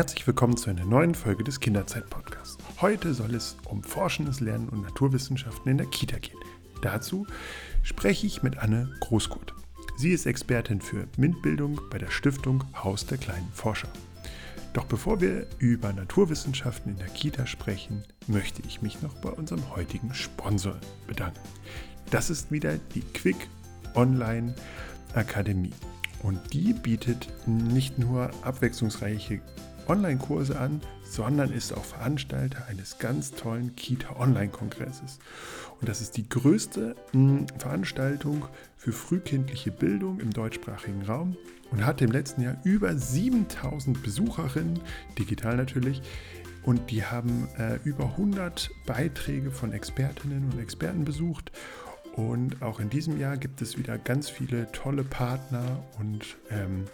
Herzlich willkommen zu einer neuen Folge des Kinderzeit-Podcasts. Heute soll es um forschendes Lernen und Naturwissenschaften in der Kita gehen. Dazu spreche ich mit Anne Großkurt. Sie ist Expertin für MINT-Bildung bei der Stiftung Haus der kleinen Forscher. Doch bevor wir über Naturwissenschaften in der Kita sprechen, möchte ich mich noch bei unserem heutigen Sponsor bedanken. Das ist wieder die Quick Online Akademie. Und die bietet nicht nur abwechslungsreiche Online-Kurse an, sondern ist auch Veranstalter eines ganz tollen Kita-Online-Kongresses. Und das ist die größte mh, Veranstaltung für frühkindliche Bildung im deutschsprachigen Raum und hat im letzten Jahr über 7000 Besucherinnen, digital natürlich. Und die haben äh, über 100 Beiträge von Expertinnen und Experten besucht. Und auch in diesem Jahr gibt es wieder ganz viele tolle Partner und ähm,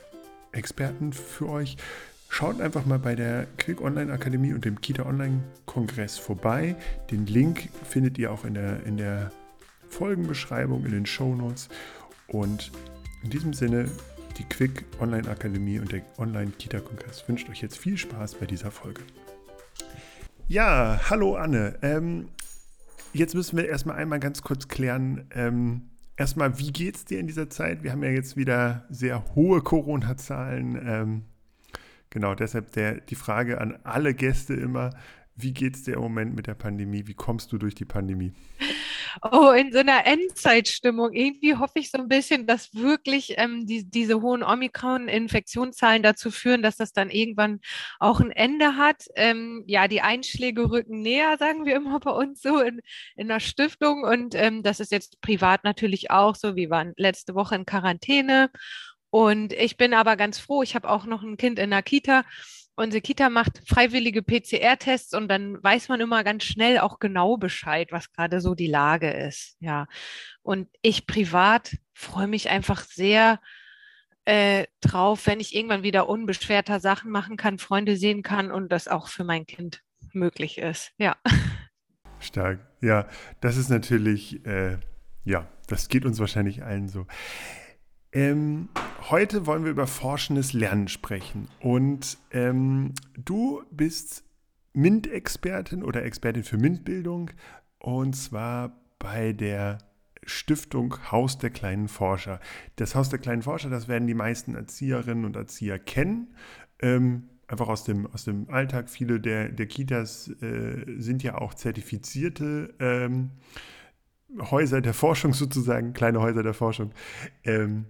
Experten für euch. Schaut einfach mal bei der Quick Online Akademie und dem Kita Online Kongress vorbei. Den Link findet ihr auch in der, in der Folgenbeschreibung, in den Show Notes. Und in diesem Sinne, die Quick Online Akademie und der Online Kita Kongress wünscht euch jetzt viel Spaß bei dieser Folge. Ja, hallo Anne. Ähm, jetzt müssen wir erstmal einmal ganz kurz klären. Ähm, erstmal, wie geht es dir in dieser Zeit? Wir haben ja jetzt wieder sehr hohe Corona-Zahlen. Ähm, genau, deshalb der, die Frage an alle Gäste immer, wie geht es dir im Moment mit der Pandemie? Wie kommst du durch die Pandemie? Oh, in so einer Endzeitstimmung. Irgendwie hoffe ich so ein bisschen, dass wirklich ähm, die, diese hohen Omikron-Infektionszahlen dazu führen, dass das dann irgendwann auch ein Ende hat. Ähm, ja, die Einschläge rücken näher, sagen wir immer bei uns so in, in der Stiftung. Und ähm, das ist jetzt privat natürlich auch so. Wir waren letzte Woche in Quarantäne. Und ich bin aber ganz froh. Ich habe auch noch ein Kind in der Kita unsere Kita macht freiwillige PCR-Tests und dann weiß man immer ganz schnell auch genau Bescheid, was gerade so die Lage ist. Ja. Und ich privat freue mich einfach sehr äh, drauf, wenn ich irgendwann wieder unbeschwerter Sachen machen kann, Freunde sehen kann und das auch für mein Kind möglich ist. Ja. Stark. Ja, das ist natürlich, äh, ja, das geht uns wahrscheinlich allen so. Ähm, heute wollen wir über forschendes Lernen sprechen. Und ähm, du bist MINT-Expertin oder Expertin für MINT-Bildung und zwar bei der Stiftung Haus der kleinen Forscher. Das Haus der kleinen Forscher, das werden die meisten Erzieherinnen und Erzieher kennen. Ähm, einfach aus dem, aus dem Alltag. Viele der, der Kitas äh, sind ja auch zertifizierte ähm, Häuser der Forschung sozusagen, kleine Häuser der Forschung. Ähm,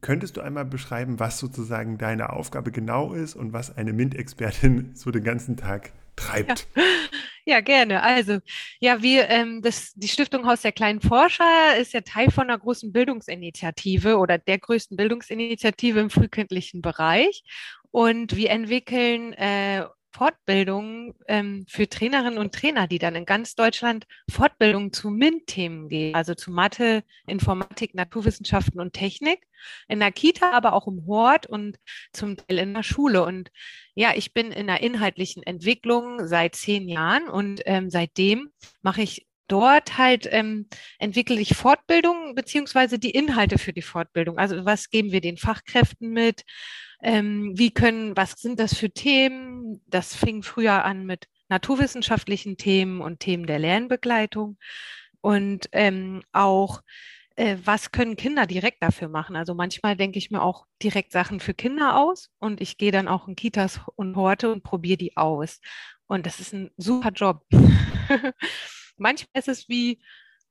Könntest du einmal beschreiben, was sozusagen deine Aufgabe genau ist und was eine MINT-Expertin so den ganzen Tag treibt? Ja. Ja, gerne. Also, ja, wir, ähm, das, die Stiftung Haus der kleinen Forscher ist ja Teil von einer großen Bildungsinitiative oder der größten Bildungsinitiative im frühkindlichen Bereich. Und wir entwickeln äh, Fortbildungen ähm, für Trainerinnen und Trainer, die dann in ganz Deutschland Fortbildungen zu MINT-Themen geben, also zu Mathe, Informatik, Naturwissenschaften und Technik, in der Kita, aber auch im Hort und zum Teil in der Schule. Und ja, ich bin in der inhaltlichen Entwicklung seit zehn Jahren und ähm, seitdem mache ich dort halt ähm, entwickle ich Fortbildung beziehungsweise die Inhalte für die Fortbildung. Also was geben wir den Fachkräften mit? Ähm, wie können, was sind das für Themen? Das fing früher an mit naturwissenschaftlichen Themen und Themen der Lernbegleitung und ähm, auch äh, was können Kinder direkt dafür machen? Also manchmal denke ich mir auch direkt Sachen für Kinder aus und ich gehe dann auch in Kitas und Horte und probiere die aus. Und das ist ein super Job. manchmal ist es wie,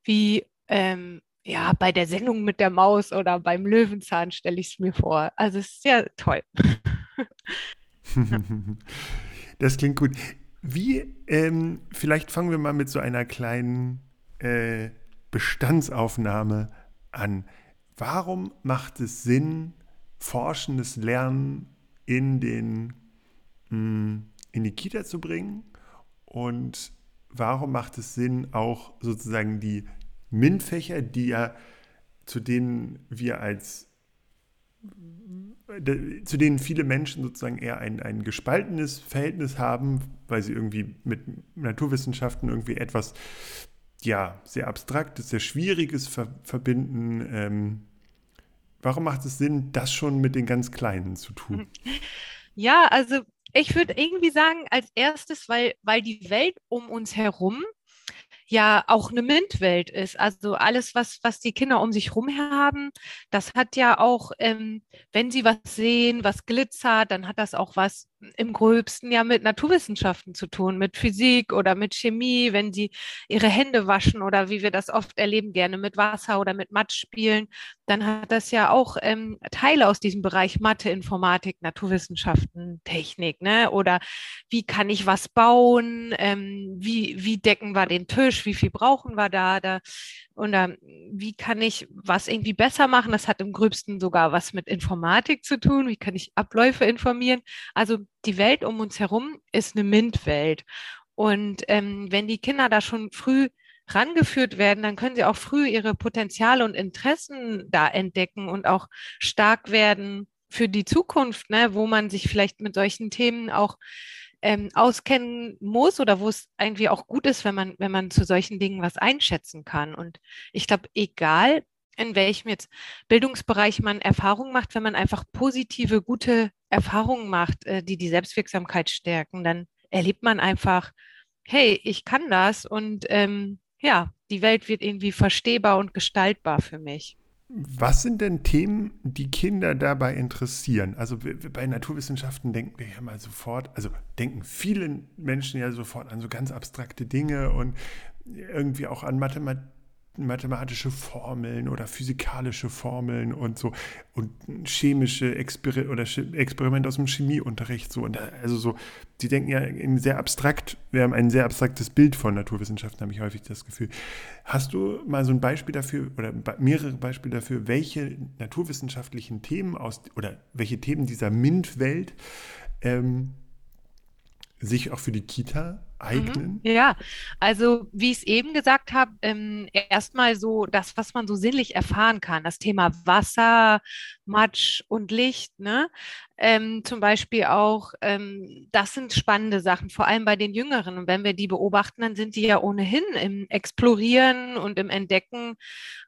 wie ähm, ja, bei der Sendung mit der Maus oder beim Löwenzahn stelle ich es mir vor. Also es ist sehr toll. das klingt gut. Wie, ähm, vielleicht fangen wir mal mit so einer kleinen äh, Bestandsaufnahme an. Warum macht es Sinn, forschendes Lernen in, den, mh, hm, in die Kita zu bringen? Und warum macht es Sinn, auch sozusagen die MINT-Fächer, die ja, zu denen wir als zu denen viele Menschen sozusagen eher ein, ein gespaltenes Verhältnis haben, weil sie irgendwie mit Naturwissenschaften irgendwie etwas, ja, sehr Abstraktes, sehr Schwieriges ver verbinden. Ähm, warum macht es Sinn, das schon mit den ganz Kleinen zu tun? Ja, also ich würde irgendwie sagen, als erstes, weil, weil die Welt um uns herum ja auch eine MINT-Welt ist. Also alles, was, was die Kinder um sich herum haben, das hat ja auch, ähm, wenn sie was sehen, was glitzert, dann hat das auch was im gröbsten ja mit Naturwissenschaften zu tun, mit Physik oder mit Chemie, wenn sie ihre Hände waschen oder wie wir das oft erleben, gerne mit Wasser oder mit Matsch spielen, dann hat das ja auch ähm, Teile aus diesem Bereich Mathe, Informatik, Naturwissenschaften, Technik, ne? Oder wie kann ich was bauen? Ähm, wie, wie decken wir den Tisch? Wie viel brauchen wir da? da oder wie kann ich was irgendwie besser machen? Das hat im gröbsten sogar was mit Informatik zu tun. Wie kann ich Abläufe informieren? Also die Welt um uns herum ist eine MINT-Welt. Und ähm, wenn die Kinder da schon früh rangeführt werden, dann können sie auch früh ihre Potenziale und Interessen da entdecken und auch stark werden für die Zukunft, ne, wo man sich vielleicht mit solchen Themen auch ähm, auskennen muss oder wo es irgendwie auch gut ist, wenn man, wenn man zu solchen Dingen was einschätzen kann. Und ich glaube, egal in welchem jetzt Bildungsbereich man Erfahrungen macht, wenn man einfach positive, gute Erfahrungen macht, äh, die die Selbstwirksamkeit stärken, dann erlebt man einfach, hey, ich kann das und ähm, ja, die Welt wird irgendwie verstehbar und gestaltbar für mich. Was sind denn Themen, die Kinder dabei interessieren? Also bei Naturwissenschaften denken wir ja mal sofort, also denken viele Menschen ja sofort an so ganz abstrakte Dinge und irgendwie auch an Mathematik mathematische Formeln oder physikalische Formeln und so und chemische Exper oder Experimente aus dem Chemieunterricht so. Und also so die denken ja in sehr abstrakt wir haben ein sehr abstraktes Bild von Naturwissenschaften habe ich häufig das Gefühl. Hast du mal so ein Beispiel dafür oder mehrere Beispiele dafür welche naturwissenschaftlichen Themen aus oder welche Themen dieser MINT-Welt ähm, sich auch für die Kita eignen? Mhm, ja, also wie ich es eben gesagt habe, ähm, erstmal so das, was man so sinnlich erfahren kann, das Thema Wasser, Matsch und Licht, ne? Ähm, zum Beispiel auch, ähm, das sind spannende Sachen, vor allem bei den Jüngeren. Und wenn wir die beobachten, dann sind die ja ohnehin im Explorieren und im Entdecken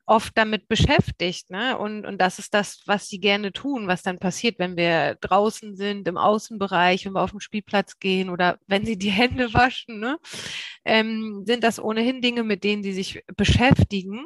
oft damit beschäftigt. Ne? Und, und das ist das, was sie gerne tun, was dann passiert, wenn wir draußen sind, im Außenbereich, wenn wir auf den Spielplatz gehen oder wenn sie die Hände waschen, ne? ähm, sind das ohnehin Dinge, mit denen sie sich beschäftigen.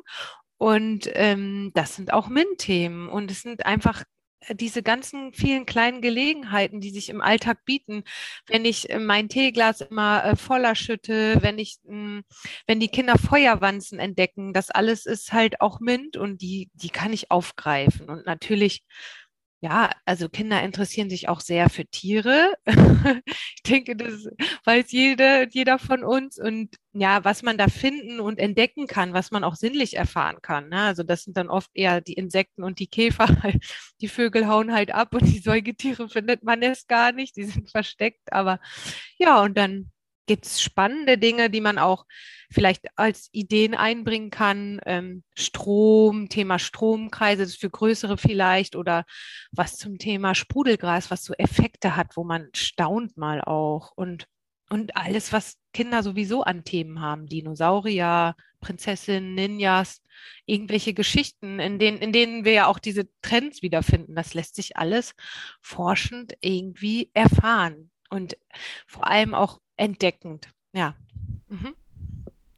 Und ähm, das sind auch MINT-Themen. Und es sind einfach diese ganzen vielen kleinen Gelegenheiten, die sich im Alltag bieten, wenn ich äh, mein Teeglas immer äh, voller schütte, wenn ich, mh, wenn die Kinder Feuerwanzen entdecken, das alles ist halt auch Mint und die, die kann ich aufgreifen. Und natürlich ja, also Kinder interessieren sich auch sehr für Tiere. ich denke, das weiß jede, jeder von uns. Und ja, was man da finden und entdecken kann, was man auch sinnlich erfahren kann. Ne? Also das sind dann oft eher die Insekten und die Käfer. Die Vögel hauen halt ab und die Säugetiere findet man erst gar nicht. Die sind versteckt. Aber ja, und dann gibt es spannende Dinge, die man auch vielleicht als Ideen einbringen kann. Ähm, Strom, Thema Stromkreise, das für größere vielleicht oder was zum Thema Sprudelgras, was so Effekte hat, wo man staunt mal auch und und alles, was Kinder sowieso an Themen haben, Dinosaurier, Prinzessinnen, Ninjas, irgendwelche Geschichten, in denen, in denen wir ja auch diese Trends wiederfinden. Das lässt sich alles forschend irgendwie erfahren und vor allem auch entdeckend. Ja. Mhm.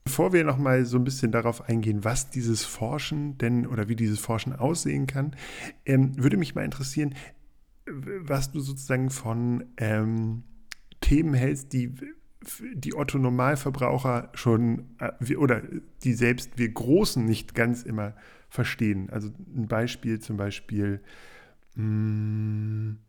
Bevor wir nochmal so ein bisschen darauf eingehen, was dieses Forschen denn oder wie dieses Forschen aussehen kann, ähm, würde mich mal interessieren, was du sozusagen von ähm, Themen hältst, die die Otto Normalverbraucher schon äh, oder die selbst wir Großen nicht ganz immer verstehen. Also ein Beispiel zum Beispiel mh, mm,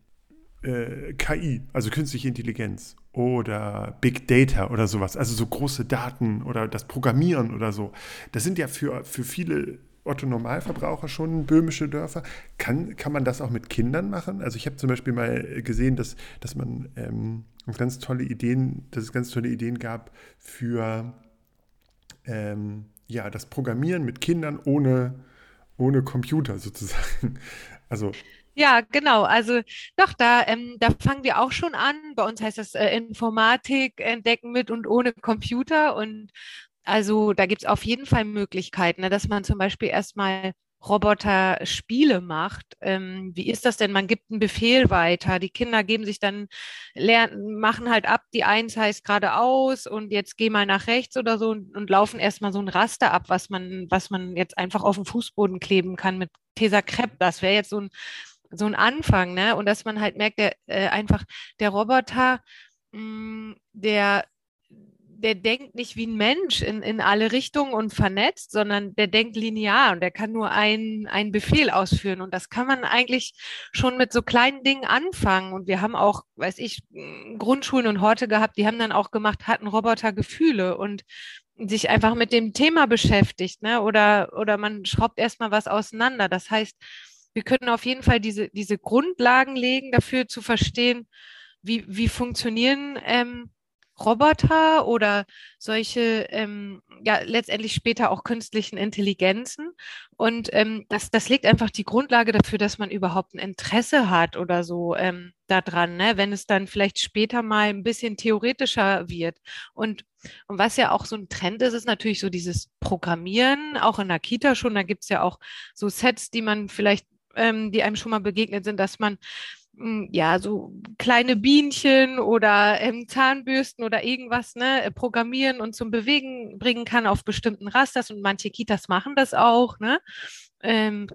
äh, KI, also künstliche Intelligenz oder Big Data oder sowas, also so große Daten oder das Programmieren oder so. Das sind ja für, für viele Otto Normalverbraucher schon böhmische Dörfer. Kann, kann man das auch mit Kindern machen? Also ich habe zum Beispiel mal gesehen, dass, dass man ähm, ganz tolle Ideen, dass es ganz tolle Ideen gab für ähm, ja, das Programmieren mit Kindern ohne, ohne Computer sozusagen. Also ja, genau. Also doch, da, ähm, da fangen wir auch schon an. Bei uns heißt das äh, Informatik entdecken mit und ohne Computer. Und also da gibt's auf jeden Fall Möglichkeiten, ne, dass man zum Beispiel erstmal Roboter Spiele macht. Ähm, wie ist das denn? Man gibt einen Befehl weiter. Die Kinder geben sich dann, lernen, machen halt ab, die Eins heißt geradeaus und jetzt geh mal nach rechts oder so und, und laufen erstmal so ein Raster ab, was man, was man jetzt einfach auf den Fußboden kleben kann mit Tesa Crepe. Das wäre jetzt so ein, so ein Anfang, ne? Und dass man halt merkt, der äh, einfach der Roboter, mh, mm, der der denkt nicht wie ein Mensch in, in alle Richtungen und vernetzt, sondern der denkt linear und der kann nur einen, einen Befehl ausführen. Und das kann man eigentlich schon mit so kleinen Dingen anfangen. Und wir haben auch, weiß ich, Grundschulen und Horte gehabt, die haben dann auch gemacht, hatten Roboter Gefühle und sich einfach mit dem Thema beschäftigt, ne? Oder, oder man schraubt erstmal was auseinander. Das heißt, wir können auf jeden Fall diese, diese Grundlagen legen, dafür zu verstehen, wie, wie funktionieren ähm, Roboter oder solche, ähm, ja, letztendlich später auch künstlichen Intelligenzen. Und ähm, das, das legt einfach die Grundlage dafür, dass man überhaupt ein Interesse hat oder so ähm, daran, ne? wenn es dann vielleicht später mal ein bisschen theoretischer wird. Und, und was ja auch so ein Trend ist, ist natürlich so dieses Programmieren, auch in der Kita schon. Da gibt's ja auch so Sets, die man vielleicht, ähm, die einem schon mal begegnet sind, dass man hm, ja, so kleine Bienchen oder ähm, Zahnbürsten oder irgendwas ne, äh, programmieren und zum Bewegen bringen kann auf bestimmten Rasters und manche Kitas machen das auch. Ne? Ähm,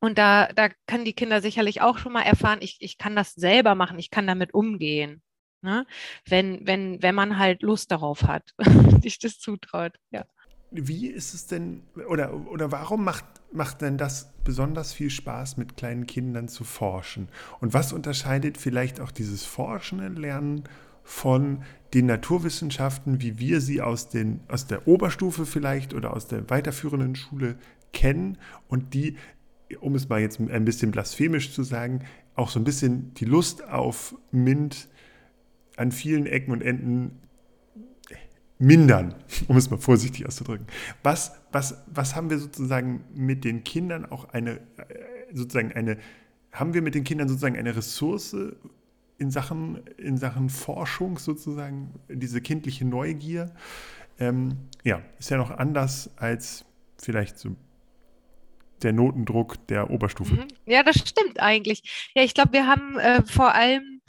und da, da kann die Kinder sicherlich auch schon mal erfahren, ich, ich kann das selber machen, ich kann damit umgehen. Ne? Wenn, wenn, wenn man halt Lust darauf hat, sich das zutraut. Ja. Wie ist es denn, oder, oder warum macht, macht denn das besonders viel Spaß, mit kleinen Kindern zu forschen? Und was unterscheidet vielleicht auch dieses forschende Lernen von den Naturwissenschaften, wie wir sie aus, den, aus der Oberstufe vielleicht oder aus der weiterführenden Schule kennen und die, um es mal jetzt ein bisschen blasphemisch zu sagen, auch so ein bisschen die Lust auf MINT an vielen Ecken und Enden mindern, um es mal vorsichtig auszudrücken. Was, was, was haben wir sozusagen mit den Kindern auch eine, äh, sozusagen eine, haben wir mit den Kindern sozusagen eine Ressource in Sachen, in Sachen Forschung sozusagen, diese kindliche Neugier? Ähm, ja, ist ja noch anders als vielleicht so der Notendruck der Oberstufe. Mhm. Ja, das stimmt eigentlich. Ja, ich glaube, wir haben äh, vor allem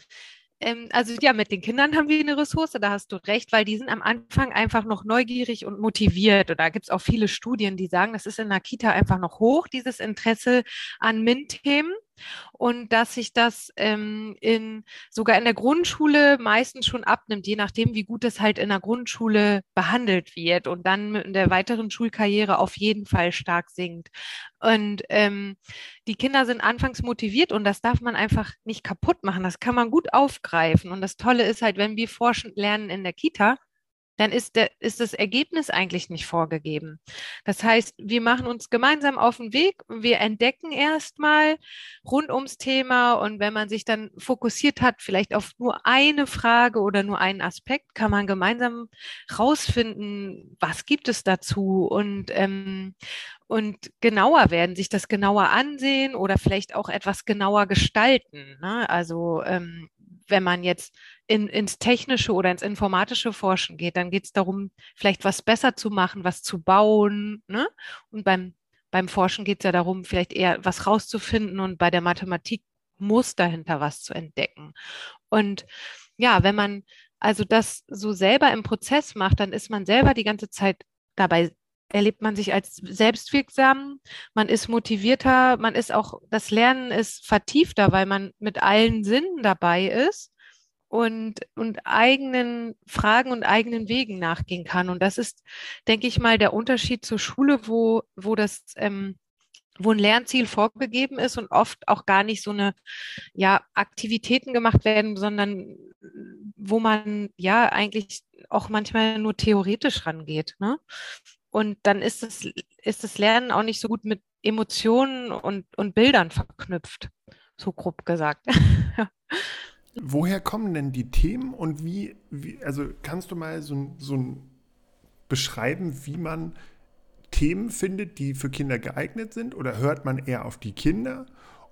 ähm, also ja, mit den Kindern haben wir eine Ressource, da hast du recht, weil die sind am Anfang einfach noch neugierig und motiviert. Und da gibt es auch viele Studien, die sagen, das ist in der Kita einfach noch hoch, dieses Interesse an MINT-Themen und dass sich das ähm, in, sogar in der Grundschule meistens schon abnimmt, je nachdem, wie gut es halt in der Grundschule behandelt wird und dann in der weiteren Schulkarriere auf jeden Fall stark sinkt. Und ähm, die Kinder sind anfangs motiviert und das darf man einfach nicht kaputt machen. Das kann man gut aufgreifen. Und das Tolle ist halt, wenn wir forschend lernen in der Kita, dann ist, der, ist das Ergebnis eigentlich nicht vorgegeben. Das heißt, wir machen uns gemeinsam auf den Weg, wir entdecken erstmal rund ums Thema und wenn man sich dann fokussiert hat, vielleicht auf nur eine Frage oder nur einen Aspekt, kann man gemeinsam rausfinden, was gibt es dazu und, ähm, und genauer werden, sich das genauer ansehen oder vielleicht auch etwas genauer gestalten. Ne? Also ähm, wenn man jetzt in, ins technische oder ins informatische Forschen geht, dann geht es darum, vielleicht was besser zu machen, was zu bauen. Ne? Und beim, beim Forschen geht es ja darum, vielleicht eher was rauszufinden und bei der Mathematik muss dahinter was zu entdecken. Und ja, wenn man also das so selber im Prozess macht, dann ist man selber die ganze Zeit dabei erlebt man sich als selbstwirksam, man ist motivierter, man ist auch, das Lernen ist vertiefter, weil man mit allen Sinnen dabei ist und, und eigenen Fragen und eigenen Wegen nachgehen kann. Und das ist, denke ich mal, der Unterschied zur Schule, wo, wo das, ähm, wo ein Lernziel vorgegeben ist und oft auch gar nicht so eine, ja, Aktivitäten gemacht werden, sondern wo man ja eigentlich auch manchmal nur theoretisch rangeht. Ne? Und dann ist das, ist das Lernen auch nicht so gut mit Emotionen und, und Bildern verknüpft, so grob gesagt. Woher kommen denn die Themen und wie, wie also kannst du mal so, so beschreiben, wie man Themen findet, die für Kinder geeignet sind oder hört man eher auf die Kinder?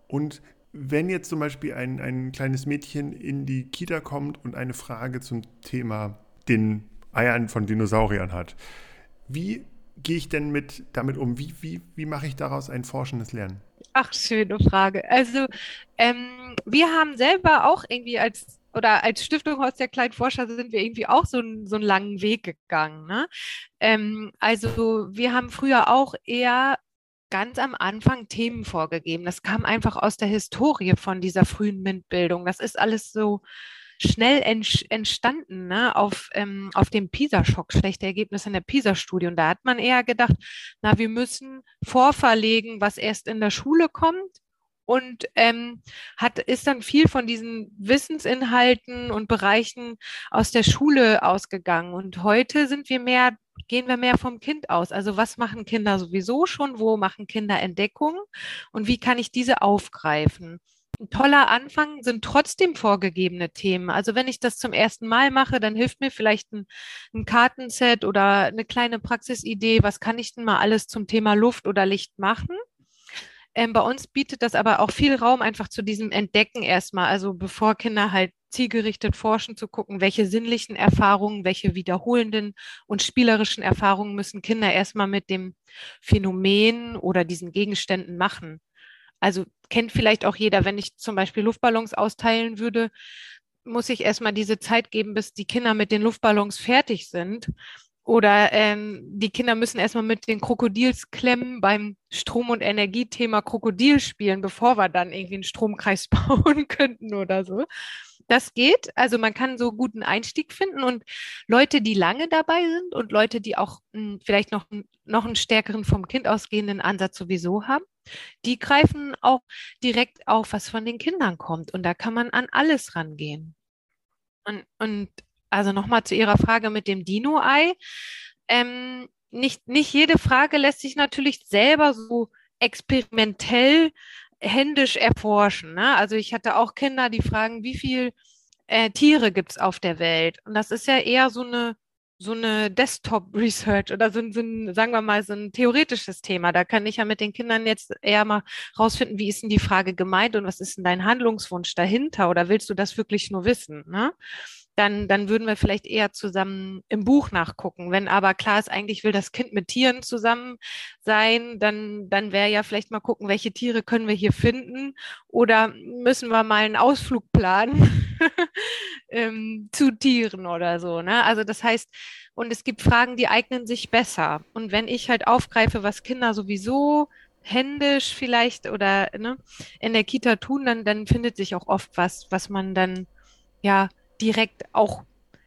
Und wenn jetzt zum Beispiel ein, ein kleines Mädchen in die Kita kommt und eine Frage zum Thema den Eiern von Dinosauriern hat, wie gehe ich denn mit damit um? Wie, wie, wie mache ich daraus ein forschendes Lernen? Ach, schöne Frage. Also, ähm, wir haben selber auch irgendwie als oder als Stiftung Haus der kleinen Forscher sind wir irgendwie auch so, einen so einen langen Weg gegangen. Ne? Ähm, also wir haben früher auch eher ganz am Anfang Themen vorgegeben. Das kam einfach aus der Historie von dieser frühen MINT-Bildung. Das ist alles so schnell entstanden ne? auf, ähm, auf dem PISA-Schock, schlechte Ergebnisse in der PISA-Studie. Und da hat man eher gedacht, na, wir müssen vorverlegen, was erst in der Schule kommt und ähm, hat, ist dann viel von diesen Wissensinhalten und Bereichen aus der Schule ausgegangen. Und heute sind wir mehr, gehen wir mehr vom Kind aus. Also was machen Kinder sowieso schon? Wo machen Kinder Entdeckungen? Und wie kann ich diese aufgreifen? Ein toller Anfang sind trotzdem vorgegebene Themen. Also wenn ich das zum ersten Mal mache, dann hilft mir vielleicht ein, ein Kartenset oder eine kleine Praxisidee. Was kann ich denn mal alles zum Thema Luft oder Licht machen? Ähm, bei uns bietet das aber auch viel Raum einfach zu diesem Entdecken erstmal. Also bevor Kinder halt zielgerichtet forschen, zu gucken, welche sinnlichen Erfahrungen, welche wiederholenden und spielerischen Erfahrungen müssen Kinder erstmal mit dem Phänomen oder diesen Gegenständen machen. Also kennt vielleicht auch jeder, wenn ich zum Beispiel Luftballons austeilen würde, muss ich erstmal diese Zeit geben, bis die Kinder mit den Luftballons fertig sind. Oder ähm, die Kinder müssen erstmal mit den Krokodilsklemmen beim Strom- und Energiethema Krokodil spielen, bevor wir dann irgendwie einen Stromkreis bauen könnten oder so. Das geht. Also man kann so guten Einstieg finden und Leute, die lange dabei sind und Leute, die auch mh, hm, vielleicht noch, noch einen stärkeren vom Kind ausgehenden Ansatz sowieso haben, die greifen auch direkt auf, was von den Kindern kommt. Und da kann man an alles rangehen. Und, und also nochmal zu Ihrer Frage mit dem Dino-Ei. Ähm, nicht, nicht jede Frage lässt sich natürlich selber so experimentell händisch erforschen. Ne? Also ich hatte auch Kinder, die fragen, wie viel äh, Tiere gibt es auf der Welt? Und das ist ja eher so eine so eine Desktop-Research oder so, so ein, sagen wir mal, so ein theoretisches Thema. Da kann ich ja mit den Kindern jetzt eher mal rausfinden, wie ist denn die Frage gemeint und was ist denn dein Handlungswunsch dahinter oder willst du das wirklich nur wissen? Ne? Dann, dann würden wir vielleicht eher zusammen im Buch nachgucken. Wenn aber klar ist, eigentlich will das Kind mit Tieren zusammen sein, dann, dann wäre ja vielleicht mal gucken, welche Tiere können wir hier finden oder müssen wir mal einen Ausflug planen ähm, zu Tieren oder so. Ne? Also das heißt, und es gibt Fragen, die eignen sich besser. Und wenn ich halt aufgreife, was Kinder sowieso händisch vielleicht oder ne, in der Kita tun, dann, dann findet sich auch oft was, was man dann ja direkt auch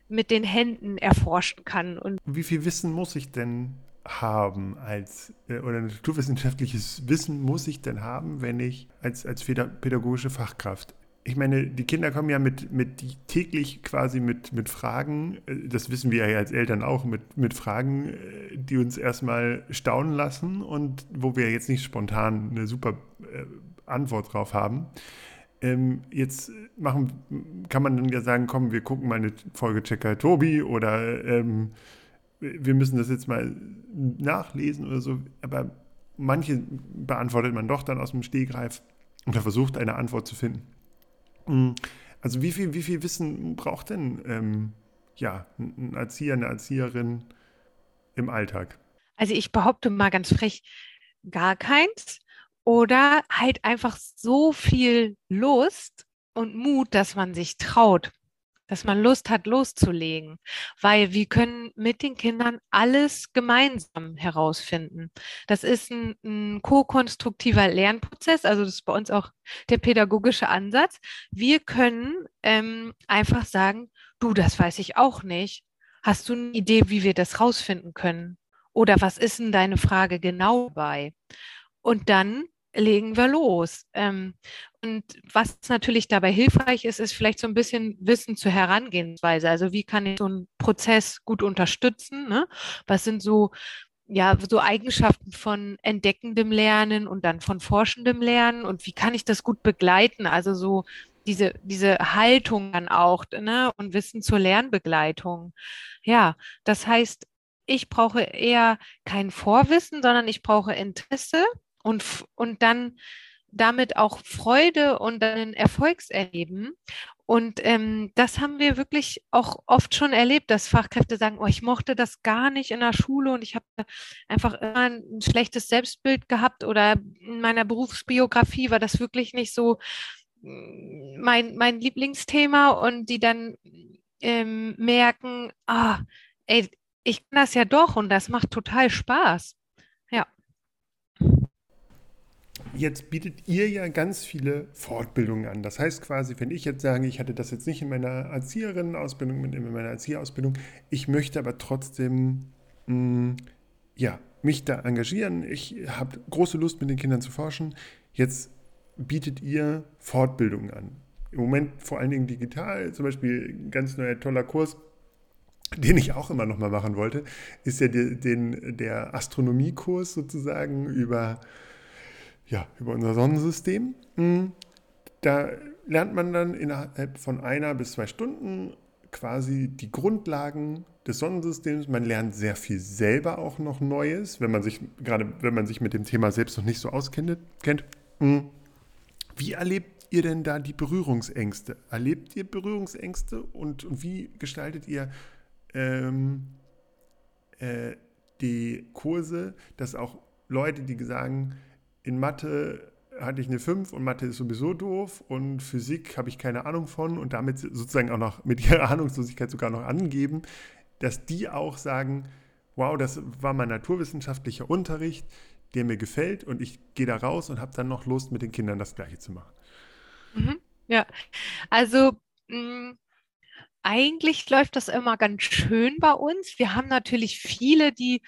mit den Händen erforschen kann. Und Wie viel Wissen muss ich denn haben als äh, oder naturwissenschaftliches Wissen muss ich denn haben, wenn ich als, als pädagogische Fachkraft ich meine, die Kinder kommen ja mit, mit täglich quasi mit, mit Fragen, äh, das wissen wir ja als Eltern auch, mit, mit Fragen, äh, die uns erstmal staunen lassen und wo wir jetzt nicht spontan eine super Antwort drauf haben. Ähm, jetzt machen, kann man dann ja sagen, komm, wir gucken mal eine Folge Checker Tobi oder ähm, wir müssen das jetzt mal nachlesen oder so. Aber manche beantwortet man doch dann aus dem Stehgreif oder versucht eine Antwort zu finden. Hm, also wie viel, wie viel Wissen braucht denn ähm, ja, ein Erzieher, eine Erzieherin im Alltag? Also ich behaupte mal ganz frech, gar keins. Oder halt einfach so viel Lust und Mut, dass man sich traut, dass man Lust hat, loszulegen. Weil wir können mit den Kindern alles gemeinsam herausfinden. Das ist ein, ein ko-konstruktiver Lernprozess, also das ist bei uns auch der pädagogische Ansatz. Wir können ähm, einfach sagen, du, das weiß ich auch nicht. Hast du eine Idee, wie wir das rausfinden können? Oder was ist denn deine Frage genau bei? Und dann legen wir los. Ähm, und was natürlich dabei hilfreich ist, ist vielleicht so ein bisschen Wissen zur Herangehensweise. Also wie kann ich so einen Prozess gut unterstützen? Ne? Was sind so ja, so Eigenschaften von entdeckendem Lernen und dann von forschendem Lernen und wie kann ich das gut begleiten? Also so diese, diese Haltung dann auch, ne? Und Wissen zur Lernbegleitung. Ja, das heißt, ich brauche eher kein Vorwissen, sondern ich brauche Interesse und, und dann damit auch Freude und dann Erfolgserleben Und ähm, das haben wir wirklich auch oft schon erlebt, dass Fachkräfte sagen, oh, ich mochte das gar nicht in der Schule und ich habe einfach immer ein schlechtes Selbstbild gehabt oder in meiner Berufsbiografie war das wirklich nicht so mm, mein, mein Lieblingsthema und die dann ähm, merken, ah, ey, ich kann das ja doch und das macht total Spaß. Ja. Jetzt bietet ihr ja ganz viele Fortbildungen an. Das heißt quasi, wenn ich jetzt sage, ich hatte das jetzt nicht in meiner Erzieherinnenausbildung, in meiner Erzieherausbildung, ich möchte aber trotzdem mh, mm, ja, mich da engagieren, ich habe große Lust, mit den Kindern zu forschen. Jetzt bietet ihr Fortbildungen an. Im Moment vor allen Dingen digital, zum Beispiel ein ganz neuer toller Kurs, den ich auch immer noch mal machen wollte, ist ja den, der Astronomiekurs sozusagen über ja, über unser Sonnensystem. Hm, da lernt man dann innerhalb von einer bis zwei Stunden quasi die Grundlagen des Sonnensystems. Man lernt sehr viel selber auch noch Neues, wenn man sich, gerade wenn man sich mit dem Thema selbst noch nicht so auskennt. Kennt. Hm. Wie erlebt ihr denn da die Berührungsängste? Erlebt ihr Berührungsängste und, und wie gestaltet ihr ähm, äh, die Kurse, dass auch Leute, die sagen, in Mathe hatte ich eine 5 und Mathe ist sowieso doof und Physik habe ich keine Ahnung von und damit sozusagen auch noch mit ihrer Ahnungslosigkeit sogar noch angeben, dass die auch sagen, wow, das war mein naturwissenschaftlicher Unterricht, der mir gefällt und ich gehe da raus und habe dann noch Lust, mit den Kindern das gleiche zu machen. Mhm, ja, also mh, mm, eigentlich läuft das immer ganz schön bei uns. Wir haben natürlich viele, die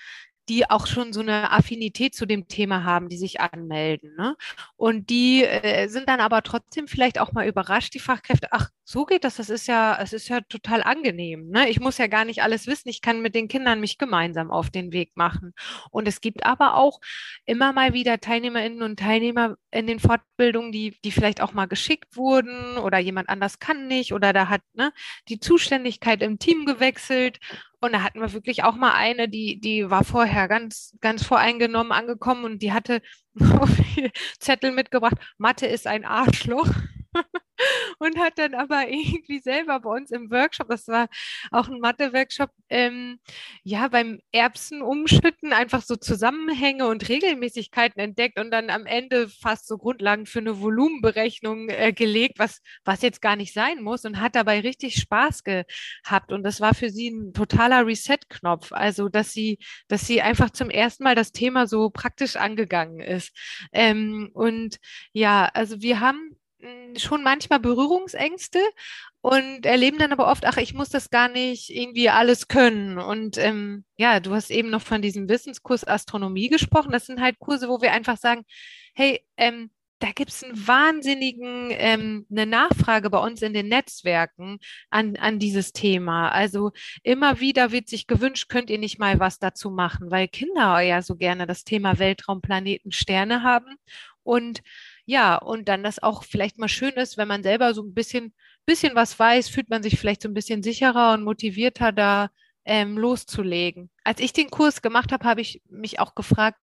die auch schon so eine Affinität zu dem Thema haben, die sich anmelden. Ne? Und die äh, sind dann aber trotzdem vielleicht auch mal überrascht, die Fachkräfte, ach, so geht das, das ist ja, es ist ja total angenehm. Ne? Ich muss ja gar nicht alles wissen, ich kann mit den Kindern mich gemeinsam auf den Weg machen. Und es gibt aber auch immer mal wieder Teilnehmerinnen und Teilnehmer in den Fortbildungen, die, die vielleicht auch mal geschickt wurden oder jemand anders kann nicht oder da hat ne, die Zuständigkeit im Team gewechselt und da hatten wir wirklich auch mal eine, die, die war vorher ganz, ganz voreingenommen angekommen und die hatte Zettel mitgebracht. Mathe ist ein Arschloch. Und hat dann aber irgendwie selber bei uns im Workshop, das war auch ein Mathe-Workshop, ähm, ja, beim Erbsen umschütten einfach so Zusammenhänge und Regelmäßigkeiten entdeckt und dann am Ende fast so Grundlagen für eine Volumenberechnung äh, gelegt, was, was jetzt gar nicht sein muss und hat dabei richtig Spaß gehabt. Und das war für sie ein totaler Reset-Knopf. Also, dass sie, dass sie einfach zum ersten Mal das Thema so praktisch angegangen ist. Ähm, und ja, also wir haben schon manchmal Berührungsängste und erleben dann aber oft, ach, ich muss das gar nicht irgendwie alles können. Und ähm, ja, du hast eben noch von diesem Wissenskurs Astronomie gesprochen. Das sind halt Kurse, wo wir einfach sagen, hey, ähm, da gibt es einen wahnsinnigen, ähm, eine Nachfrage bei uns in den Netzwerken an, an dieses Thema. Also immer wieder wird sich gewünscht, könnt ihr nicht mal was dazu machen, weil Kinder ja so gerne das Thema Weltraum, Planeten, Sterne haben. Und ja, und dann das auch vielleicht mal schön ist, wenn man selber so ein bisschen, bisschen was weiß, fühlt man sich vielleicht so ein bisschen sicherer und motivierter da ähm, loszulegen. Als ich den Kurs gemacht habe, habe ich mich auch gefragt,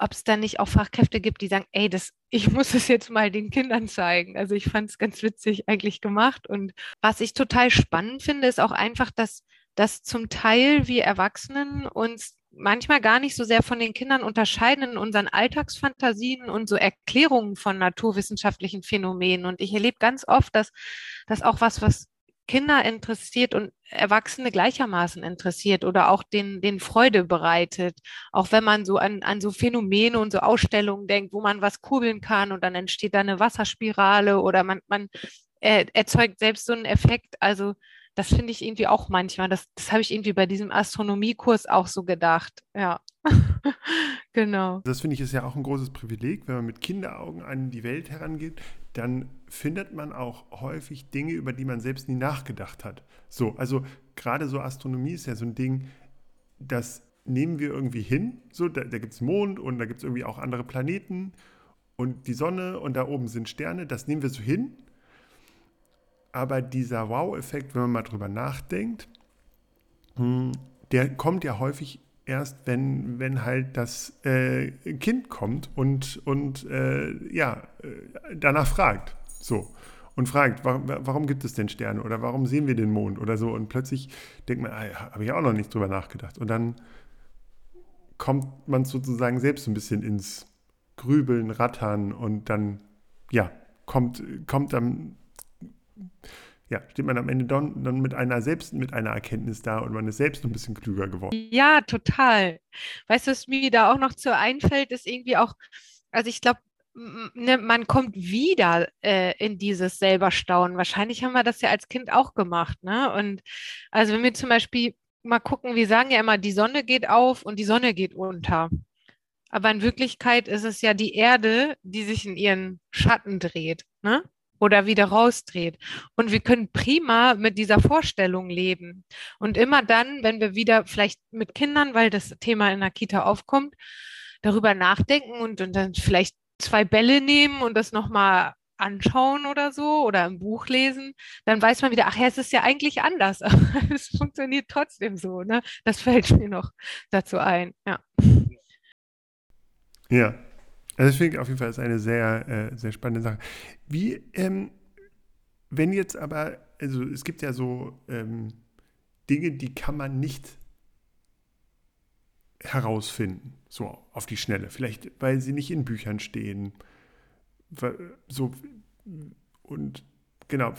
ob es da nicht auch Fachkräfte gibt, die sagen, ey, das, ich muss es jetzt mal den Kindern zeigen. Also ich fand es ganz witzig eigentlich gemacht. Und was ich total spannend finde, ist auch einfach, dass, dass zum Teil wir Erwachsenen uns manchmal gar nicht so sehr von den Kindern unterscheiden in unseren Alltagsfantasien und so Erklärungen von naturwissenschaftlichen Phänomenen. Und ich erlebe ganz oft, dass das auch was, was Kinder interessiert und Erwachsene gleichermaßen interessiert oder auch den, den Freude bereitet. Auch wenn man so an, an so Phänomene und so Ausstellungen denkt, wo man was kurbeln kann und dann entsteht da eine Wasserspirale oder man, man äh, erzeugt selbst so einen Effekt. Also das finde ich irgendwie auch manchmal, das, das habe ich irgendwie bei diesem Astronomiekurs auch so gedacht. Ja, genau. Das finde ich ist ja auch ein großes Privileg, wenn man mit Kinderaugen an die Welt herangeht, dann findet man auch häufig Dinge, über die man selbst nie nachgedacht hat. So, also gerade so Astronomie ist ja so ein Ding, das nehmen wir irgendwie hin. So, da, da gibt es Mond und da gibt es irgendwie auch andere Planeten und die Sonne und da oben sind Sterne, das nehmen wir so hin aber dieser Wow-Effekt, wenn man mal drüber nachdenkt, hm, der kommt ja häufig erst, wenn, wenn halt das äh, Kind kommt und, und äh, ja, äh, danach fragt. So. und fragt, warum, warum, gibt es denn Sterne oder warum sehen wir den Mond oder so. Und plötzlich denkt man, ah, habe ich auch noch nicht drüber nachgedacht. Und dann kommt man sozusagen selbst ein bisschen ins Grübeln, Rattern und dann, ja, kommt, kommt dann, ja, steht man am Ende dann, dann mit einer selbst, mit einer Erkenntnis da und man ist selbst ein bisschen klüger geworden. Ja, total. Weißt du, was mir da auch noch zu einfällt, ist irgendwie auch, also ich glaube, ne, man kommt wieder äh, in dieses selber Staunen. Wahrscheinlich haben wir das ja als Kind auch gemacht, ne? Und also wenn wir zum Beispiel mal gucken, wir sagen ja immer, die Sonne geht auf und die Sonne geht unter. Aber in Wirklichkeit ist es ja die Erde, die sich in ihren Schatten dreht, ne? Oder wieder rausdreht. Und wir können prima mit dieser Vorstellung leben. Und immer dann, wenn wir wieder vielleicht mit Kindern, weil das Thema in der Kita aufkommt, darüber nachdenken und, und dann vielleicht zwei Bälle nehmen und das nochmal anschauen oder so oder im Buch lesen, dann weiß man wieder, ach ja, es ist ja eigentlich anders, aber es funktioniert trotzdem so. Ne? Das fällt mir noch dazu ein. Ja. Ja. Also ich finde auf jeden Fall ist eine sehr, äh, sehr spannende Sache. Wie, ähm, wenn jetzt aber, also es gibt ja so ähm, Dinge, die kann man nicht herausfinden, so auf die Schnelle. Vielleicht, weil sie nicht in Büchern stehen. So, und genau,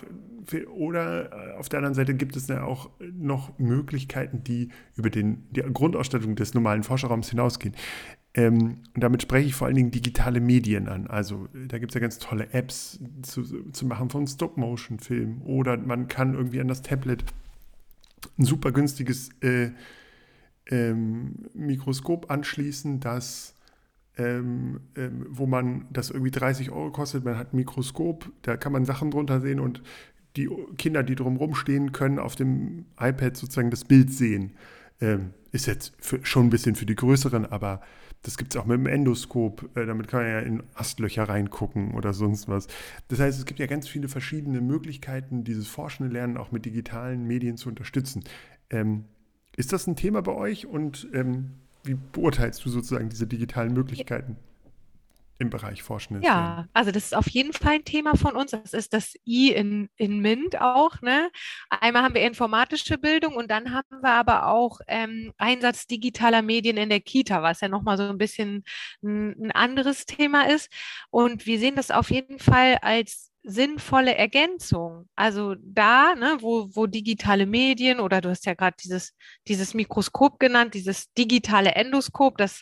oder äh, auf der anderen Seite gibt es ja auch noch Möglichkeiten, die über den, die Grundausstattung des normalen Forscherraums hinausgehen. Ähm, und damit spreche ich vor allen Dingen digitale Medien an. Also da gibt es ja ganz tolle Apps zu, zu machen von Stop-Motion-Filmen. Oder man kann irgendwie an das Tablet ein super günstiges äh, ähm, Mikroskop anschließen, das ähm, ähm, wo man das irgendwie 30 Euro kostet. Man hat ein Mikroskop, da kann man Sachen drunter sehen und die Kinder, die drumherum stehen, können auf dem iPad sozusagen das Bild sehen. Ähm, ist jetzt für, schon ein bisschen für die Größeren, aber das gibt es auch mit dem Endoskop. Äh, damit kann man ja in Astlöcher reingucken oder sonst was. Das heißt, es gibt ja ganz viele verschiedene Möglichkeiten, dieses forschende Lernen auch mit digitalen Medien zu unterstützen. Ähm, ist das ein Thema bei euch und ähm, wie beurteilst du sozusagen diese digitalen Möglichkeiten? Im Bereich Forschendes. Ja, also das ist auf jeden Fall ein Thema von uns. Das ist das I in, in MINT auch. Ne? Einmal haben wir informatische Bildung und dann haben wir aber auch ähm, Einsatz digitaler Medien in der Kita, was ja nochmal so ein bisschen ein, ein anderes Thema ist. Und wir sehen das auf jeden Fall als sinnvolle Ergänzung. Also da, ne, wo, wo digitale Medien oder du hast ja gerade dieses, dieses Mikroskop genannt, dieses digitale Endoskop, das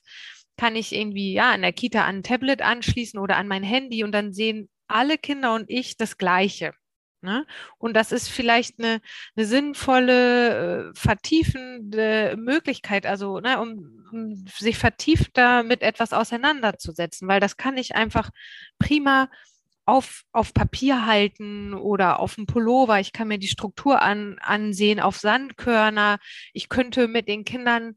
kann ich irgendwie ja an der Kita an ein Tablet anschließen oder an mein Handy und dann sehen alle Kinder und ich das Gleiche. Ne? Und das ist vielleicht eine, eine sinnvolle, äh, vertiefende Möglichkeit, also ne, um, um sich vertiefter mit etwas auseinanderzusetzen, weil das kann ich einfach prima auf, auf Papier halten oder auf dem Pullover. Ich kann mir die Struktur an, ansehen, auf Sandkörner. Ich könnte mit den Kindern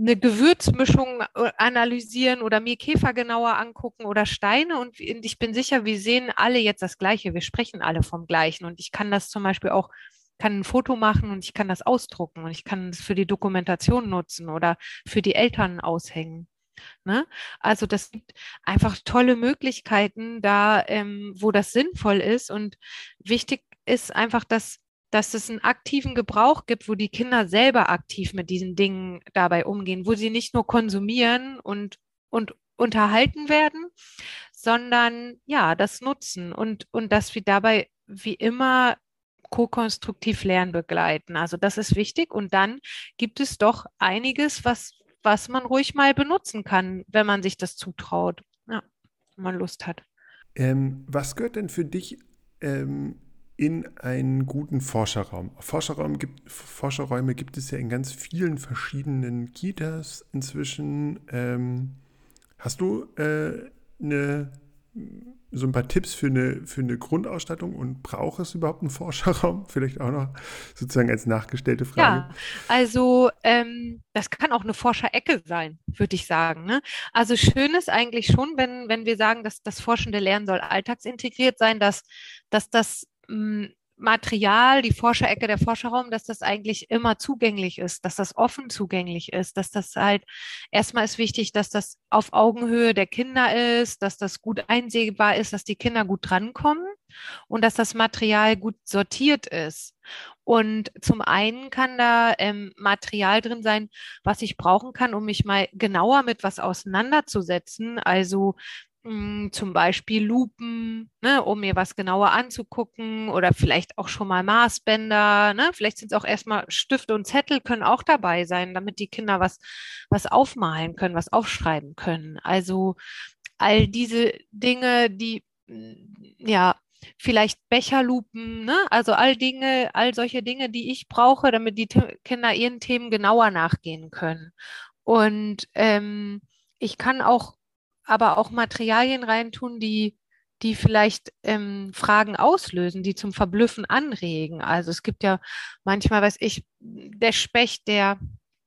eine Gewürzmischung äh, analysieren oder mir Käfer genauer angucken oder Steine. Und ich bin sicher, wir sehen alle jetzt das Gleiche. Wir sprechen alle vom Gleichen. Und ich kann das zum Beispiel auch, kann ein Foto machen und ich kann das ausdrucken und ich kann es für die Dokumentation nutzen oder für die Eltern aushängen. Ne? Also das gibt einfach tolle Möglichkeiten da, ähm, wo das sinnvoll ist. Und wichtig ist einfach, dass, dass es einen aktiven Gebrauch gibt, wo die Kinder selber aktiv mit diesen Dingen dabei umgehen, wo sie nicht nur konsumieren und, und unterhalten werden, sondern ja, das nutzen und, und dass wir dabei wie immer ko-konstruktiv Lernen begleiten. Also das ist wichtig. Und dann gibt es doch einiges, was was man ruhig mal benutzen kann, wenn man sich das zutraut, ja, wenn man Lust hat. Ähm, was gehört denn für dich ähm, in einen guten Forscherraum? Forscherraum gibt, Forscherräume gibt es ja in ganz vielen verschiedenen Kitas inzwischen. Ähm, hast du äh, eine so ein paar Tipps für eine, für eine Grundausstattung und braucht es überhaupt einen Forscherraum? Vielleicht auch noch sozusagen als nachgestellte Frage. Ja, also ähm, das kann auch eine Forscherecke sein, würde ich sagen. Ne? Also schön ist eigentlich schon, wenn, wenn wir sagen, dass das forschende Lernen soll alltagsintegriert sein, dass, dass das Material, die Forscherecke, der Forscherraum, dass das eigentlich immer zugänglich ist, dass das offen zugänglich ist, dass das halt erstmal ist wichtig, dass das auf Augenhöhe der Kinder ist, dass das gut einsehbar ist, dass die Kinder gut drankommen. und dass das Material gut sortiert ist. Und zum einen kann da ähm, Material drin sein, was ich brauchen kann, um mich mal genauer mit was auseinanderzusetzen. Also mh, hm, zum Beispiel Lupen, ne, um mir was genauer anzugucken oder vielleicht auch schon mal Maßbänder. Ne? Vielleicht sind es auch erstmal Stifte und Zettel können auch dabei sein, damit die Kinder was, was aufmalen können, was aufschreiben können. Also all diese Dinge, die ja vielleicht Becherlupen, ne? Also all Dinge, all solche Dinge, die ich brauche, damit die Kinder ihren Themen genauer nachgehen können. Und ähm, ich kann auch aber auch Materialien reintun, die die vielleicht ähm, Fragen auslösen, die zum Verblüffen anregen. Also es gibt ja manchmal, weiß ich, der Specht, der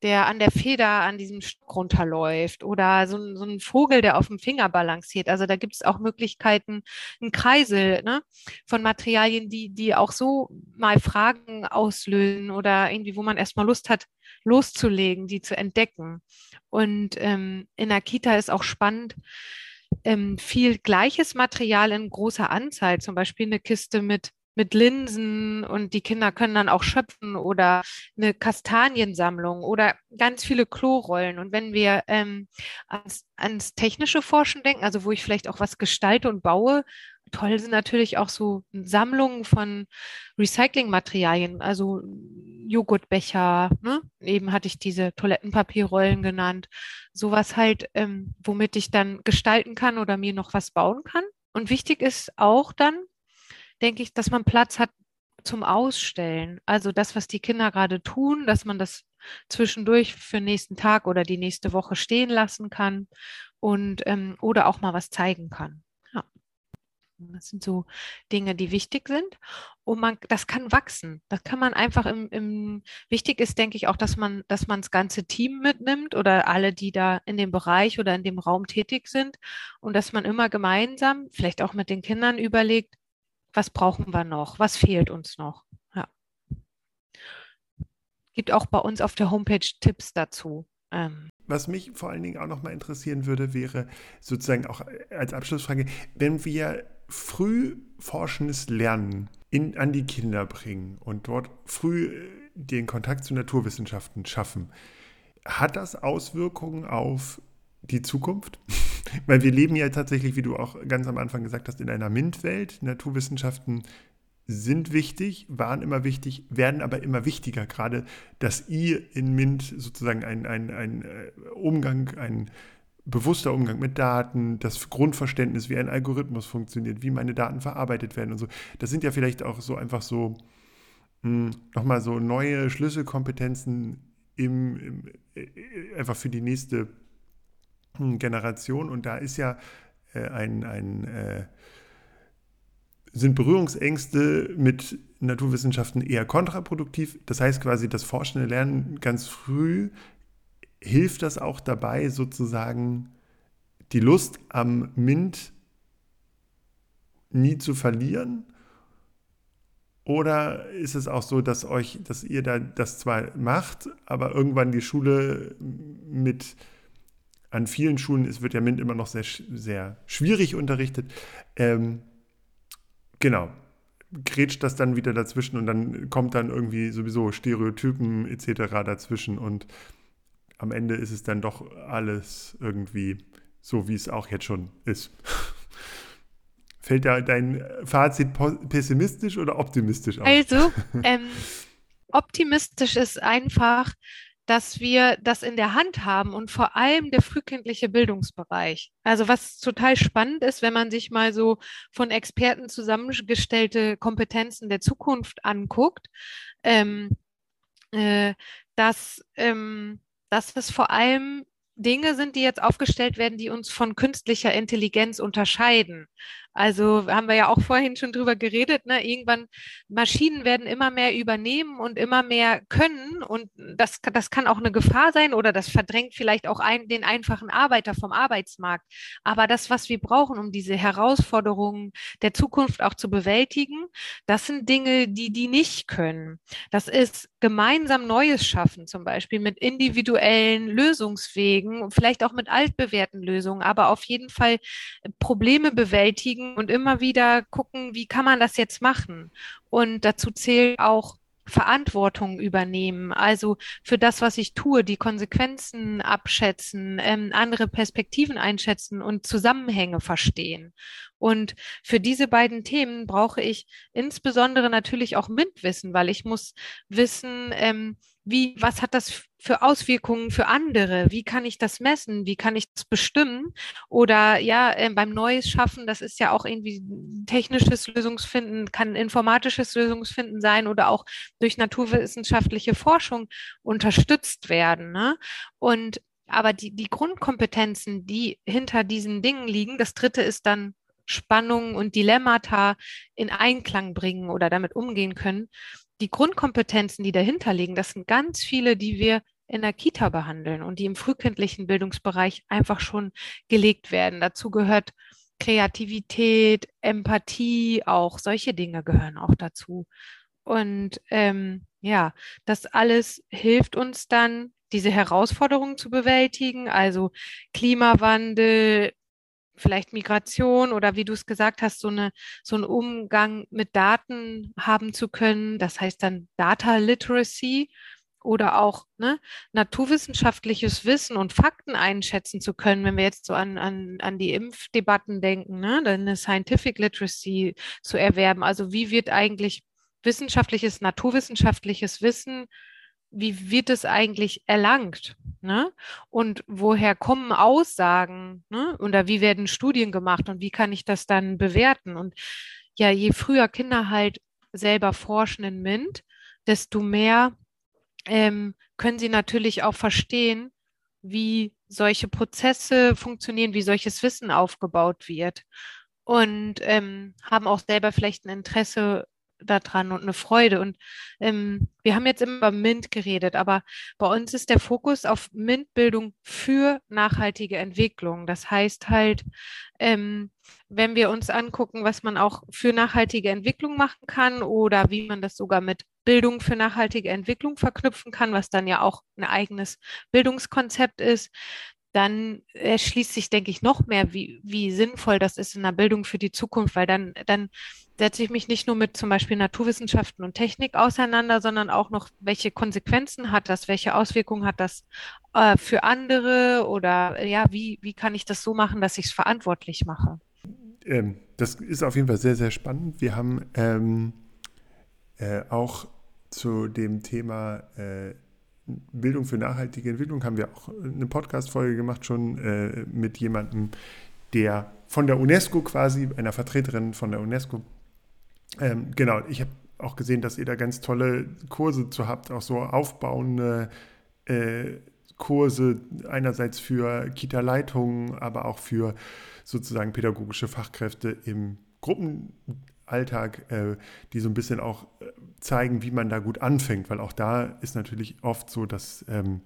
der an der Feder an diesem Stock runterläuft oder so ein, so ein Vogel, der auf dem Finger balanciert. Also da gibt es auch Möglichkeiten, ein Kreisel ne, von Materialien, die, die auch so mal Fragen auslösen oder irgendwie, wo man erstmal Lust hat, loszulegen, die zu entdecken. Und ähm, in der Kita ist auch spannend, ähm, viel gleiches Material in großer Anzahl, zum Beispiel eine Kiste mit mit Linsen und die Kinder können dann auch schöpfen oder eine Kastaniensammlung oder ganz viele Klorollen. Und wenn wir ähm, ans, ans technische Forschen denken, also wo ich vielleicht auch was gestalte und baue, toll sind natürlich auch so Sammlungen von Recyclingmaterialien, also Joghurtbecher, ne? eben hatte ich diese Toilettenpapierrollen genannt, sowas halt, ähm, womit ich dann gestalten kann oder mir noch was bauen kann. Und wichtig ist auch dann, denke ich, dass man Platz hat zum Ausstellen. Also das, was die Kinder gerade tun, dass man das zwischendurch für den nächsten Tag oder die nächste Woche stehen lassen kann und ähm, oder auch mal was zeigen kann. Ja. Das sind so Dinge, die wichtig sind. Und man, das kann wachsen. Das kann man einfach im, im wichtig ist, denke ich, auch, dass man, dass man das ganze Team mitnimmt oder alle, die da in dem Bereich oder in dem Raum tätig sind und dass man immer gemeinsam, vielleicht auch mit den Kindern überlegt, was brauchen wir noch? Was fehlt uns noch? Ja. Gibt auch bei uns auf der Homepage Tipps dazu. Ähm. Was mich vor allen Dingen auch noch mal interessieren würde, wäre sozusagen auch als Abschlussfrage, wenn wir früh forschendes Lernen in, an die Kinder bringen und dort früh den Kontakt zu Naturwissenschaften schaffen, hat das Auswirkungen auf die Zukunft? Weil wir leben ja tatsächlich, wie du auch ganz am Anfang gesagt hast, in einer MINT-Welt. Naturwissenschaften sind wichtig, waren immer wichtig, werden aber immer wichtiger. Gerade das I in MINT sozusagen ein, ein, ein äh, Umgang, ein bewusster Umgang mit Daten, das Grundverständnis, wie ein Algorithmus funktioniert, wie meine Daten verarbeitet werden und so. Das sind ja vielleicht auch so einfach so hm, nochmal so neue Schlüsselkompetenzen im, im, äh, einfach für die nächste Generation und da ist ja äh, ein, ein äh, sind Berührungsängste mit Naturwissenschaften eher kontraproduktiv. Das heißt quasi, das forschende Lernen ganz früh hilft das auch dabei, sozusagen die Lust am MINT nie zu verlieren? Oder ist es auch so, dass euch, dass ihr da das zwar macht, aber irgendwann die Schule mit an vielen Schulen ist, wird ja MINT immer noch sehr, sehr schwierig unterrichtet. Ähm, genau. Grätscht das dann wieder dazwischen und dann kommt dann irgendwie sowieso Stereotypen etc. dazwischen und am Ende ist es dann doch alles irgendwie so, wie es auch jetzt schon ist. Fällt da dein Fazit pessimistisch oder optimistisch aus? Also, ähm, optimistisch ist einfach, dass wir das in der Hand haben und vor allem der frühkindliche Bildungsbereich. Also was total spannend ist, wenn man sich mal so von Experten zusammengestellte Kompetenzen der Zukunft anguckt, ähm, äh, dass, ähm, dass es vor allem Dinge sind, die jetzt aufgestellt werden, die uns von künstlicher Intelligenz unterscheiden. Also haben wir ja auch vorhin schon drüber geredet, ne? Irgendwann Maschinen werden immer mehr übernehmen und immer mehr können und das, das kann auch eine Gefahr sein oder das verdrängt vielleicht auch ein, den einfachen Arbeiter vom Arbeitsmarkt. Aber das, was wir brauchen, um diese Herausforderungen der Zukunft auch zu bewältigen, das sind Dinge, die die nicht können. Das ist gemeinsam Neues schaffen, zum Beispiel mit individuellen Lösungswegen, vielleicht auch mit altbewährten Lösungen, aber auf jeden Fall Probleme bewältigen, beschäftigen und immer wieder gucken, wie kann man das jetzt machen? Und dazu zählt auch Verantwortung übernehmen, also für das, was ich tue, die Konsequenzen abschätzen, ähm, andere Perspektiven einschätzen und Zusammenhänge verstehen. Und für diese beiden Themen brauche ich insbesondere natürlich auch MINT-Wissen, weil ich muss wissen, ähm, wie, was hat das für Auswirkungen für andere? Wie kann ich das messen? Wie kann ich das bestimmen? Oder ja, äh, beim Neues schaffen, das ist ja auch irgendwie technisches Lösungsfinden, kann informatisches Lösungsfinden sein oder auch durch naturwissenschaftliche Forschung unterstützt werden. Ne? Und aber die, die Grundkompetenzen, die hinter diesen Dingen liegen, das dritte ist dann Spannungen und Dilemmata in Einklang bringen oder damit umgehen können. Die Grundkompetenzen, die dahinter liegen, das sind ganz viele, die wir in der Kita behandeln und die im frühkindlichen Bildungsbereich einfach schon gelegt werden. Dazu gehört Kreativität, Empathie, auch solche Dinge gehören auch dazu. Und ähm, ja, das alles hilft uns dann, diese Herausforderungen zu bewältigen, also Klimawandel, vielleicht Migration oder wie du es gesagt hast, so eine, so einen Umgang mit Daten haben zu können. Das heißt dann Data Literacy oder auch ne, naturwissenschaftliches Wissen und Fakten einschätzen zu können, wenn wir jetzt so an, an, an die Impfdebatten denken, ne, dann eine Scientific Literacy zu erwerben. Also wie wird eigentlich wissenschaftliches, naturwissenschaftliches Wissen, wie wird es eigentlich erlangt? Ne? Und woher kommen Aussagen? Ne? Oder wie werden Studien gemacht und wie kann ich das dann bewerten? Und ja, je früher Kinder halt selber forschen in MINT, desto mehr ähm, können sie natürlich auch verstehen, wie solche Prozesse funktionieren, wie solches Wissen aufgebaut wird und ähm, haben auch selber vielleicht ein Interesse daran und eine Freude. Und ähm, wir haben jetzt immer über MINT geredet, aber bei uns ist der Fokus auf MINT-Bildung für nachhaltige Entwicklung. Das heißt halt, ähm, wenn wir uns angucken, was man auch für nachhaltige Entwicklung machen kann oder wie man das sogar mit Bildung für nachhaltige Entwicklung verknüpfen kann, was dann ja auch ein eigenes Bildungskonzept ist, dann erschließt sich, denke ich, noch mehr, wie, wie sinnvoll das ist in der Bildung für die Zukunft, weil dann, dann setze ich mich nicht nur mit zum Beispiel Naturwissenschaften und Technik auseinander, sondern auch noch, welche Konsequenzen hat das, welche Auswirkungen hat das äh, für andere oder ja, wie, wie kann ich das so machen, dass ich es verantwortlich mache? Ähm, das ist auf jeden Fall sehr, sehr spannend. Wir haben ähm, äh, auch zu dem Thema äh, Bildung für nachhaltige Entwicklung haben wir auch eine Podcast-Folge gemacht, schon äh, mit jemandem, der von der UNESCO quasi, einer Vertreterin von der UNESCO. Ähm, genau, ich habe auch gesehen, dass ihr da ganz tolle Kurse zu habt, auch so aufbauende äh, Kurse, einerseits für Kita-Leitungen, aber auch für sozusagen pädagogische Fachkräfte im Gruppenalltag, äh, die so ein bisschen auch äh, zeigen, wie man da gut anfängt, weil auch da ist natürlich oft so, dass ähm,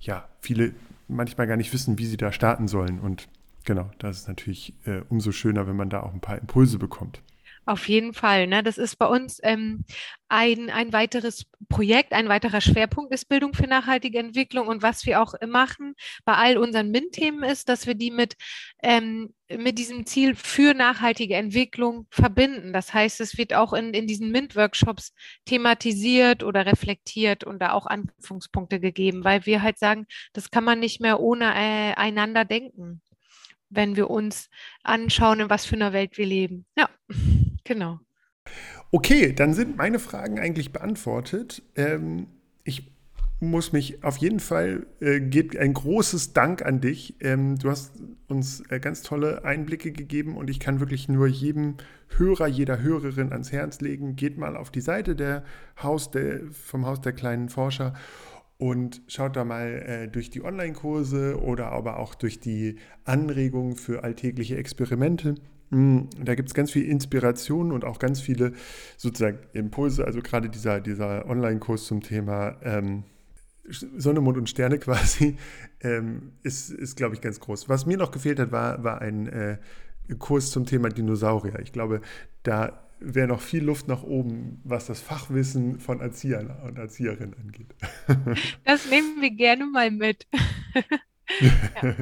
ja, viele manchmal gar nicht wissen, wie sie da starten sollen. Und genau, das ist natürlich äh, umso schöner, wenn man da auch ein paar Impulse bekommt. Auf jeden Fall. Ne? Das ist bei uns ähm, ein, ein weiteres Projekt, ein weiterer Schwerpunkt ist Bildung für nachhaltige Entwicklung. Und was wir auch machen bei all unseren MINT-Themen ist, dass wir die mit, ähm, mit diesem Ziel für nachhaltige Entwicklung verbinden. Das heißt, es wird auch in, in diesen MINT-Workshops thematisiert oder reflektiert und da auch Anknüpfungspunkte gegeben, weil wir halt sagen, das kann man nicht mehr ohne äh, einander denken wenn wir uns anschauen, in was für einer Welt wir leben. Ja. Genau. Okay, dann sind meine Fragen eigentlich beantwortet. Ähm, ich muss mich auf jeden Fall, äh, geht ein großes Dank an dich. Ähm, du hast uns äh, ganz tolle Einblicke gegeben und ich kann wirklich nur jedem Hörer, jeder Hörerin ans Herz legen. Geht mal auf die Seite der Haus der, vom Haus der kleinen Forscher und schaut da mal äh, durch die Online-Kurse oder aber auch durch die Anregungen für alltägliche Experimente. Hm, da gibt es ganz viel Inspiration und auch ganz viele sozusagen Impulse. Also gerade dieser, dieser Online-Kurs zum Thema ähm, Sonne, Mond und Sterne quasi ähm, ist, ist glaube ich, ganz groß. Was mir noch gefehlt hat, war, war ein äh, Kurs zum Thema Dinosaurier. Ich glaube, da wäre noch viel Luft nach oben, was das Fachwissen von Erziehern und Erzieherinnen angeht. Das nehmen wir gerne mal mit. ja.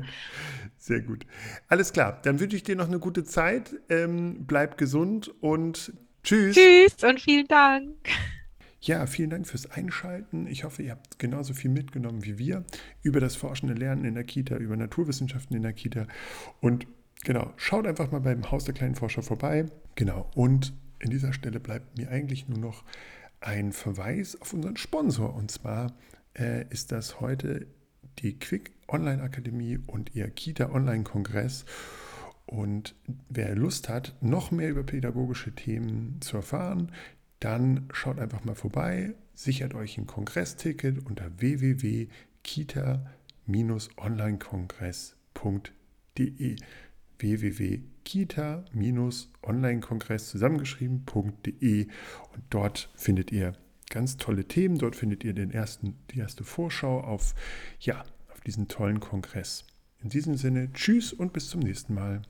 Sehr gut. Alles klar, dann wünsche ich dir noch eine gute Zeit. Ähm, bleib gesund und tschüss. Tschüss und vielen Dank. Ja, vielen Dank fürs Einschalten. Ich hoffe, ihr habt genauso viel mitgenommen wie wir über das forschende Lernen in der Kita, über Naturwissenschaften in der Kita. Und genau, schaut einfach mal beim Haus der kleinen Forscher vorbei. Genau, und in dieser Stelle bleibt mir eigentlich nur noch ein Verweis auf unseren Sponsor. Und zwar äh, ist das heute die Quick Online Akademie und ihr Kita Online Kongress. Und wer Lust hat, noch mehr über pädagogische Themen zu erfahren, dann schaut einfach mal vorbei, sichert euch ein Kongressticket unter www.kita-onlinekongress.de www.kita-onlinekongress zusammengeschrieben.de und dort findet ihr ganz tolle Themen, dort findet ihr den ersten, die erste Vorschau auf, ja, auf diesen tollen Kongress. In diesem Sinne, tschüss und bis zum nächsten Mal.